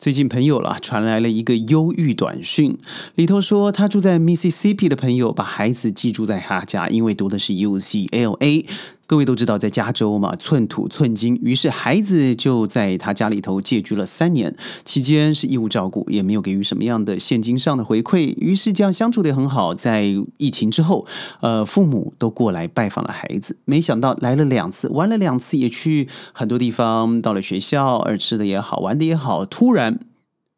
最近朋友了传来了一个忧郁短讯，里头说他住在 Mississippi 的朋友把孩子寄住在他家，因为读的是 UCLA。各位都知道，在加州嘛，寸土寸金，于是孩子就在他家里头借居了三年，期间是义务照顾，也没有给予什么样的现金上的回馈，于是这样相处的很好。在疫情之后，呃，父母都过来拜访了孩子，没想到来了两次，玩了两次，也去很多地方，到了学校，而吃的也好，玩的也好，突然。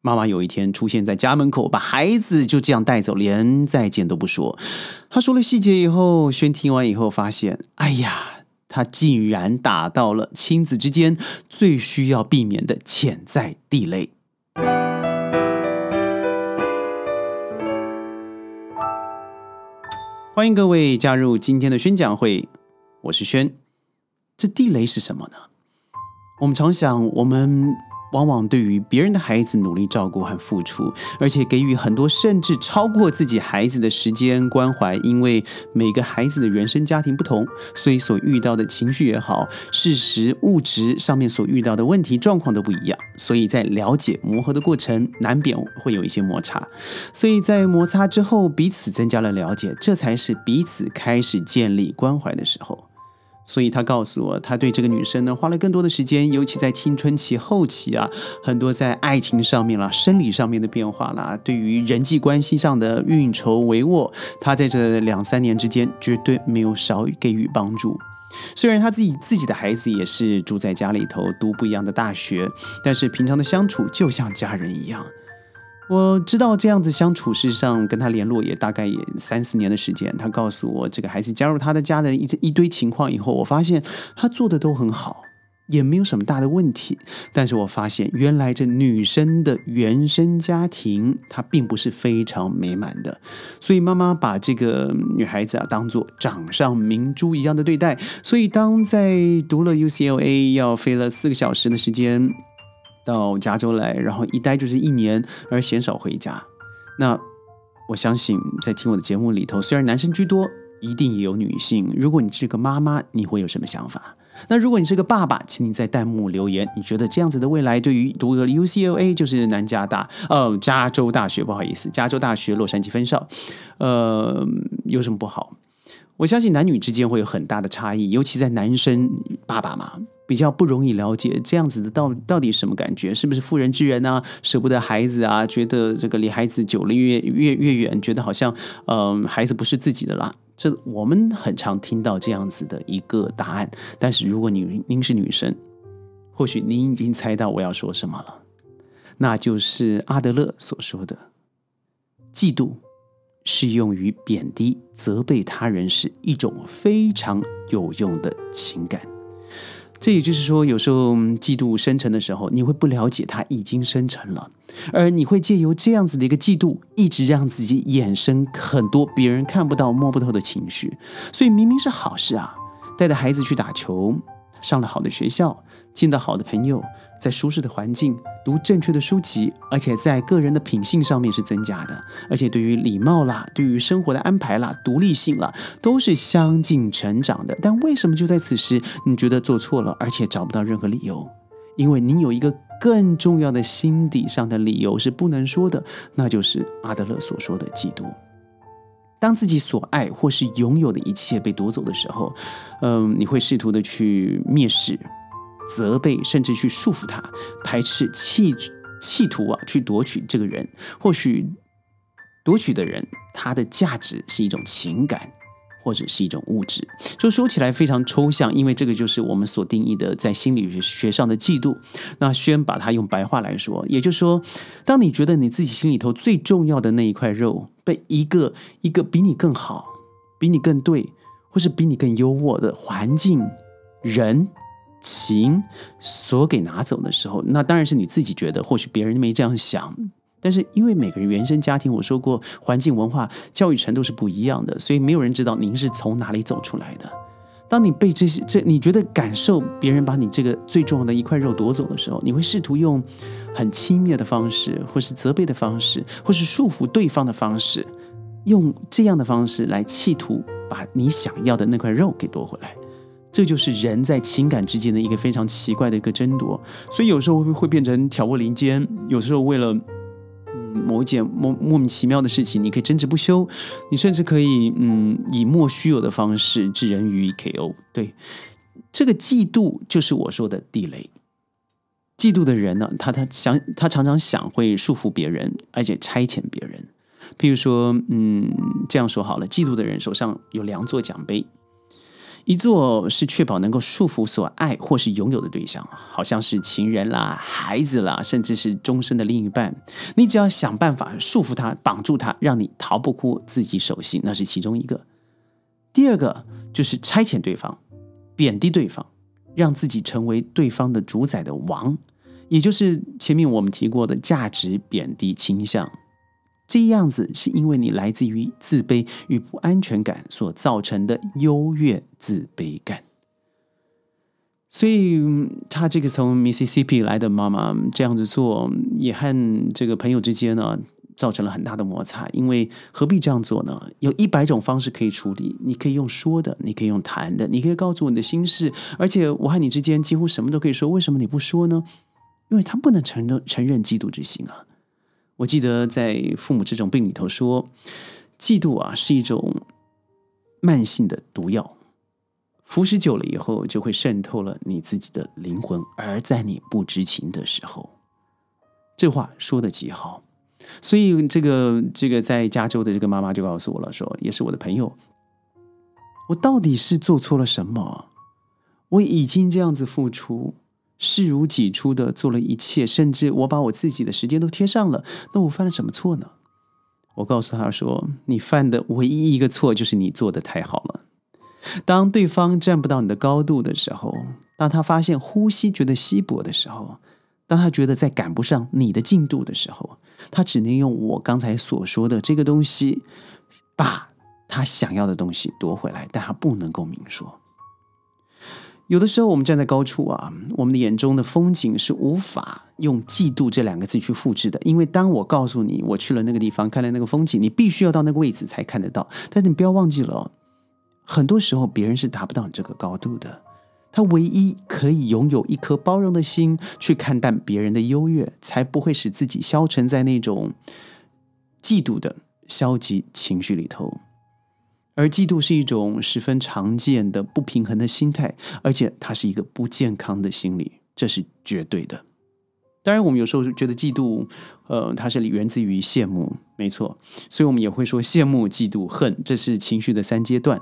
妈妈有一天出现在家门口，把孩子就这样带走，连再见都不说。他说了细节以后，轩听完以后发现，哎呀，他竟然打到了亲子之间最需要避免的潜在地雷。欢迎各位加入今天的宣讲会，我是轩。这地雷是什么呢？我们常想，我们。往往对于别人的孩子努力照顾和付出，而且给予很多甚至超过自己孩子的时间关怀，因为每个孩子的原生家庭不同，所以所遇到的情绪也好，事实物质上面所遇到的问题状况都不一样，所以在了解磨合的过程，难免会有一些摩擦，所以在摩擦之后，彼此增加了了解，这才是彼此开始建立关怀的时候。所以他告诉我，他对这个女生呢花了更多的时间，尤其在青春期后期啊，很多在爱情上面啦、生理上面的变化啦，对于人际关系上的运筹帷幄，他在这两三年之间绝对没有少给予帮助。虽然他自己自己的孩子也是住在家里头读不一样的大学，但是平常的相处就像家人一样。我知道这样子相处，事实上跟他联络也大概也三四年的时间。他告诉我，这个孩子加入他的家的一一堆情况以后，我发现他做的都很好，也没有什么大的问题。但是我发现，原来这女生的原生家庭，她并不是非常美满的。所以妈妈把这个女孩子啊当做掌上明珠一样的对待。所以当在读了 UCLA 要飞了四个小时的时间。到加州来，然后一待就是一年，而鲜少回家。那我相信，在听我的节目里头，虽然男生居多，一定也有女性。如果你是个妈妈，你会有什么想法？那如果你是个爸爸，请你在弹幕留言，你觉得这样子的未来，对于读个 UCLA 就是南加大，呃，加州大学，不好意思，加州大学洛杉矶分校，呃，有什么不好？我相信男女之间会有很大的差异，尤其在男生爸爸嘛。比较不容易了解这样子的到到底什么感觉，是不是妇人之仁啊？舍不得孩子啊？觉得这个离孩子久了越越越远，觉得好像嗯孩子不是自己的啦。这我们很常听到这样子的一个答案。但是如果你您是女生，或许您已经猜到我要说什么了，那就是阿德勒所说的：嫉妒是用于贬低、责备他人是一种非常有用的情感。这也就是说，有时候嫉妒生成的时候，你会不了解它已经生成了，而你会借由这样子的一个嫉妒，一直让自己衍生很多别人看不到、摸不透的情绪。所以明明是好事啊，带着孩子去打球，上了好的学校。见到好的朋友，在舒适的环境读正确的书籍，而且在个人的品性上面是增加的，而且对于礼貌啦，对于生活的安排啦，独立性啦，都是相近成长的。但为什么就在此时，你觉得做错了，而且找不到任何理由？因为你有一个更重要的心底上的理由是不能说的，那就是阿德勒所说的嫉妒。当自己所爱或是拥有的一切被夺走的时候，嗯，你会试图的去蔑视。责备，甚至去束缚他，排斥，企企图啊，去夺取这个人。或许夺取的人，他的价值是一种情感，或者是一种物质。就说起来非常抽象，因为这个就是我们所定义的在心理学学上的嫉妒。那轩把它用白话来说，也就是说，当你觉得你自己心里头最重要的那一块肉被一个一个比你更好、比你更对，或是比你更优渥的环境、人。情所给拿走的时候，那当然是你自己觉得，或许别人没这样想。但是因为每个人原生家庭，我说过，环境、文化、教育程度是不一样的，所以没有人知道您是从哪里走出来的。当你被这些这，你觉得感受别人把你这个最重要的一块肉夺走的时候，你会试图用很轻蔑的方式，或是责备的方式，或是束缚对方的方式，用这样的方式来企图把你想要的那块肉给夺回来。这就是人在情感之间的一个非常奇怪的一个争夺，所以有时候会会变成挑拨离间，有时候为了某一件莫莫名其妙的事情，你可以争执不休，你甚至可以嗯以莫须有的方式置人于 KO。对，这个嫉妒就是我说的地雷。嫉妒的人呢，他他想他常常想会束缚别人，而且差遣别人。譬如说，嗯，这样说好了，嫉妒的人手上有两座奖杯。一座是确保能够束缚所爱或是拥有的对象，好像是情人啦、孩子啦，甚至是终身的另一半。你只要想办法束缚他、绑住他，让你逃不过自己手心，那是其中一个。第二个就是差遣对方，贬低对方，让自己成为对方的主宰的王，也就是前面我们提过的价值贬低倾向。这样子是因为你来自于自卑与不安全感所造成的优越自卑感，所以他这个从 Mississippi 来的妈妈这样子做，也和这个朋友之间呢造成了很大的摩擦。因为何必这样做呢？有一百种方式可以处理，你可以用说的，你可以用谈的，你可以告诉我你的心事，而且我和你之间几乎什么都可以说。为什么你不说呢？因为他不能承认承认嫉妒之心啊。我记得在父母这种病里头说，嫉妒啊是一种慢性的毒药，服食久了以后就会渗透了你自己的灵魂，而在你不知情的时候，这话说的极好。所以这个这个在加州的这个妈妈就告诉我了，说也是我的朋友，我到底是做错了什么？我已经这样子付出。视如己出的做了一切，甚至我把我自己的时间都贴上了。那我犯了什么错呢？我告诉他说：“你犯的唯一一个错就是你做的太好了。当对方站不到你的高度的时候，当他发现呼吸觉得稀薄的时候，当他觉得在赶不上你的进度的时候，他只能用我刚才所说的这个东西，把他想要的东西夺回来，但他不能够明说。”有的时候，我们站在高处啊，我们的眼中的风景是无法用“嫉妒”这两个字去复制的。因为当我告诉你我去了那个地方，看了那个风景，你必须要到那个位置才看得到。但是你不要忘记了，很多时候别人是达不到你这个高度的。他唯一可以拥有一颗包容的心，去看淡别人的优越，才不会使自己消沉在那种嫉妒的消极情绪里头。而嫉妒是一种十分常见的不平衡的心态，而且它是一个不健康的心理，这是绝对的。当然，我们有时候觉得嫉妒，呃，它是源自于羡慕，没错，所以我们也会说羡慕、嫉妒、恨，这是情绪的三阶段。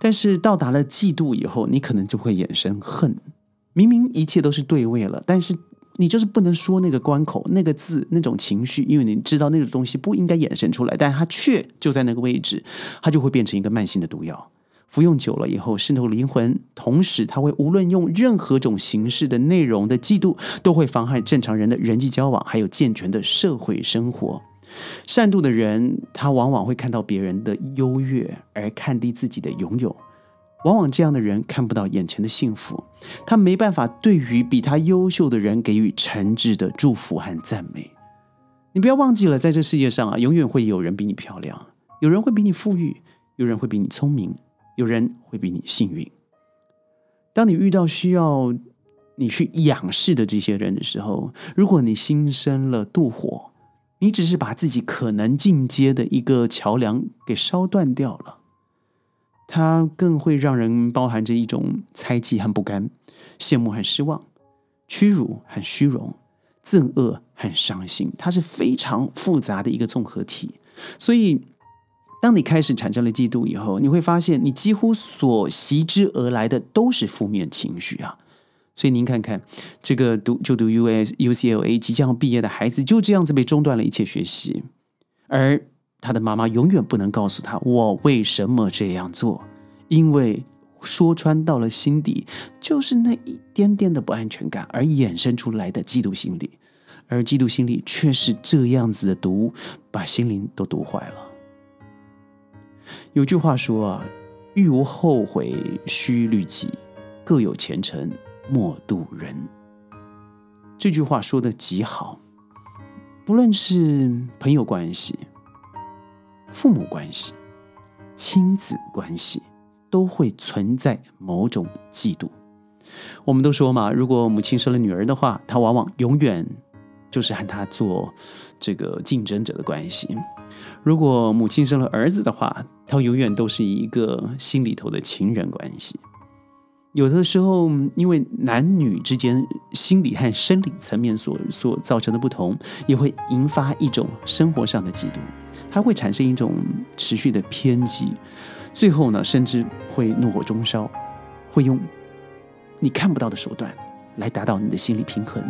但是到达了嫉妒以后，你可能就会衍生恨，明明一切都是对位了，但是。你就是不能说那个关口那个字那种情绪，因为你知道那种东西不应该衍生出来，但它却就在那个位置，它就会变成一个慢性的毒药。服用久了以后，渗透灵魂，同时它会无论用任何种形式的内容的嫉妒，都会妨害正常人的人际交往，还有健全的社会生活。善妒的人，他往往会看到别人的优越，而看低自己的拥有。往往这样的人看不到眼前的幸福，他没办法对于比他优秀的人给予诚挚的祝福和赞美。你不要忘记了，在这世界上啊，永远会有人比你漂亮，有人会比你富裕，有人会比你聪明，有人会比你幸运。当你遇到需要你去仰视的这些人的时候，如果你心生了妒火，你只是把自己可能进阶的一个桥梁给烧断掉了。它更会让人包含着一种猜忌和不甘、羡慕和失望、屈辱和虚荣、憎恶和伤心。它是非常复杂的一个综合体。所以，当你开始产生了嫉妒以后，你会发现，你几乎所袭之而来的都是负面情绪啊。所以您看看，这个读就读 U S U C L A 即将毕业的孩子，就这样子被中断了一切学习，而。他的妈妈永远不能告诉他我为什么这样做，因为说穿到了心底，就是那一点点的不安全感而衍生出来的嫉妒心理，而嫉妒心理却是这样子的毒，把心灵都毒坏了。有句话说啊，欲无后悔须虑己，各有前程莫渡人。这句话说的极好，不论是朋友关系。父母关系、亲子关系、都会存在某种嫉妒。我们都说嘛，如果母亲生了女儿的话，她往往永远就是和她做这个竞争者的关系；如果母亲生了儿子的话，她永远都是一个心里头的情人关系。有的时候，因为男女之间心理和生理层面所所造成的不同，也会引发一种生活上的嫉妒，它会产生一种持续的偏激，最后呢，甚至会怒火中烧，会用你看不到的手段来达到你的心理平衡。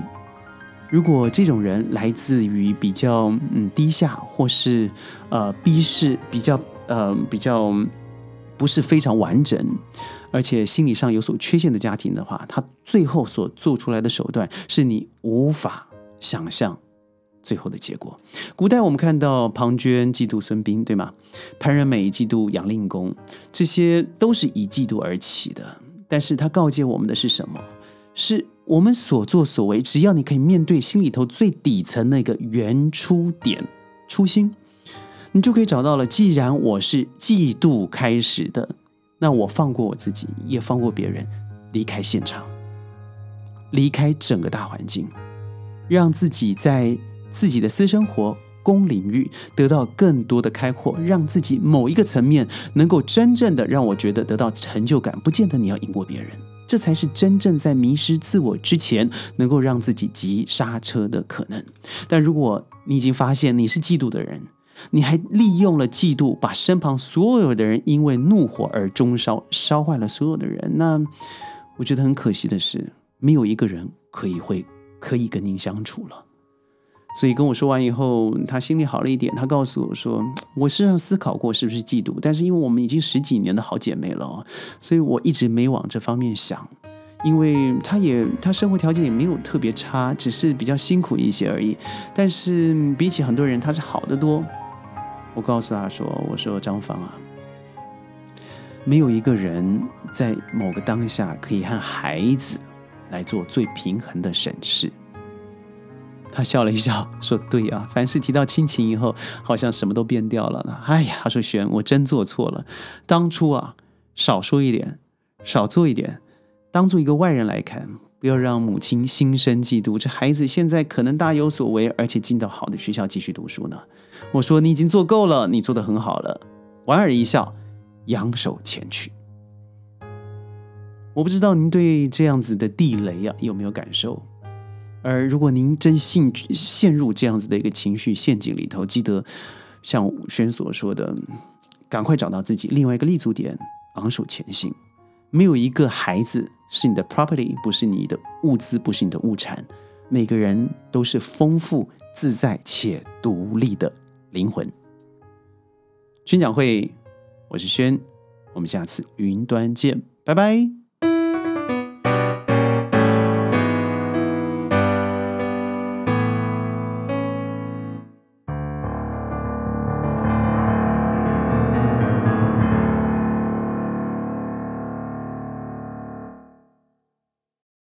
如果这种人来自于比较嗯低下或是呃逼视比较呃比较不是非常完整。而且心理上有所缺陷的家庭的话，他最后所做出来的手段是你无法想象最后的结果。古代我们看到庞涓嫉妒孙膑，对吗？潘仁美嫉妒杨令公，这些都是以嫉妒而起的。但是他告诫我们的是什么？是我们所作所为，只要你可以面对心里头最底层那个原初点、初心，你就可以找到了。既然我是嫉妒开始的。那我放过我自己，也放过别人，离开现场，离开整个大环境，让自己在自己的私生活、公领域得到更多的开阔，让自己某一个层面能够真正的让我觉得得到成就感。不见得你要赢过别人，这才是真正在迷失自我之前能够让自己急刹车的可能。但如果你已经发现你是嫉妒的人，你还利用了嫉妒，把身旁所有的人因为怒火而中烧，烧坏了所有的人。那我觉得很可惜的是，没有一个人可以会可以跟您相处了。所以跟我说完以后，他心里好了一点。他告诉我说：“我是上思考过是不是嫉妒，但是因为我们已经十几年的好姐妹了，所以我一直没往这方面想。因为他也他生活条件也没有特别差，只是比较辛苦一些而已。但是比起很多人，他是好得多。”我告诉他说：“我说张芳啊，没有一个人在某个当下可以和孩子来做最平衡的审视。”他笑了一笑，说：“对呀，凡是提到亲情以后，好像什么都变掉了。哎呀，他说璇，我真做错了，当初啊，少说一点，少做一点，当做一个外人来看。”不要让母亲心生嫉妒。这孩子现在可能大有所为，而且进到好的学校继续读书呢。我说你已经做够了，你做的很好了。莞尔一笑，扬手前去。我不知道您对这样子的地雷啊有没有感受？而如果您真信陷入这样子的一个情绪陷阱里头，记得像武轩所说的，赶快找到自己另外一个立足点，昂首前行。没有一个孩子是你的 property，不是你的物资，不是你的物产。每个人都是丰富、自在且独立的灵魂。宣讲会，我是轩，我们下次云端见，拜拜。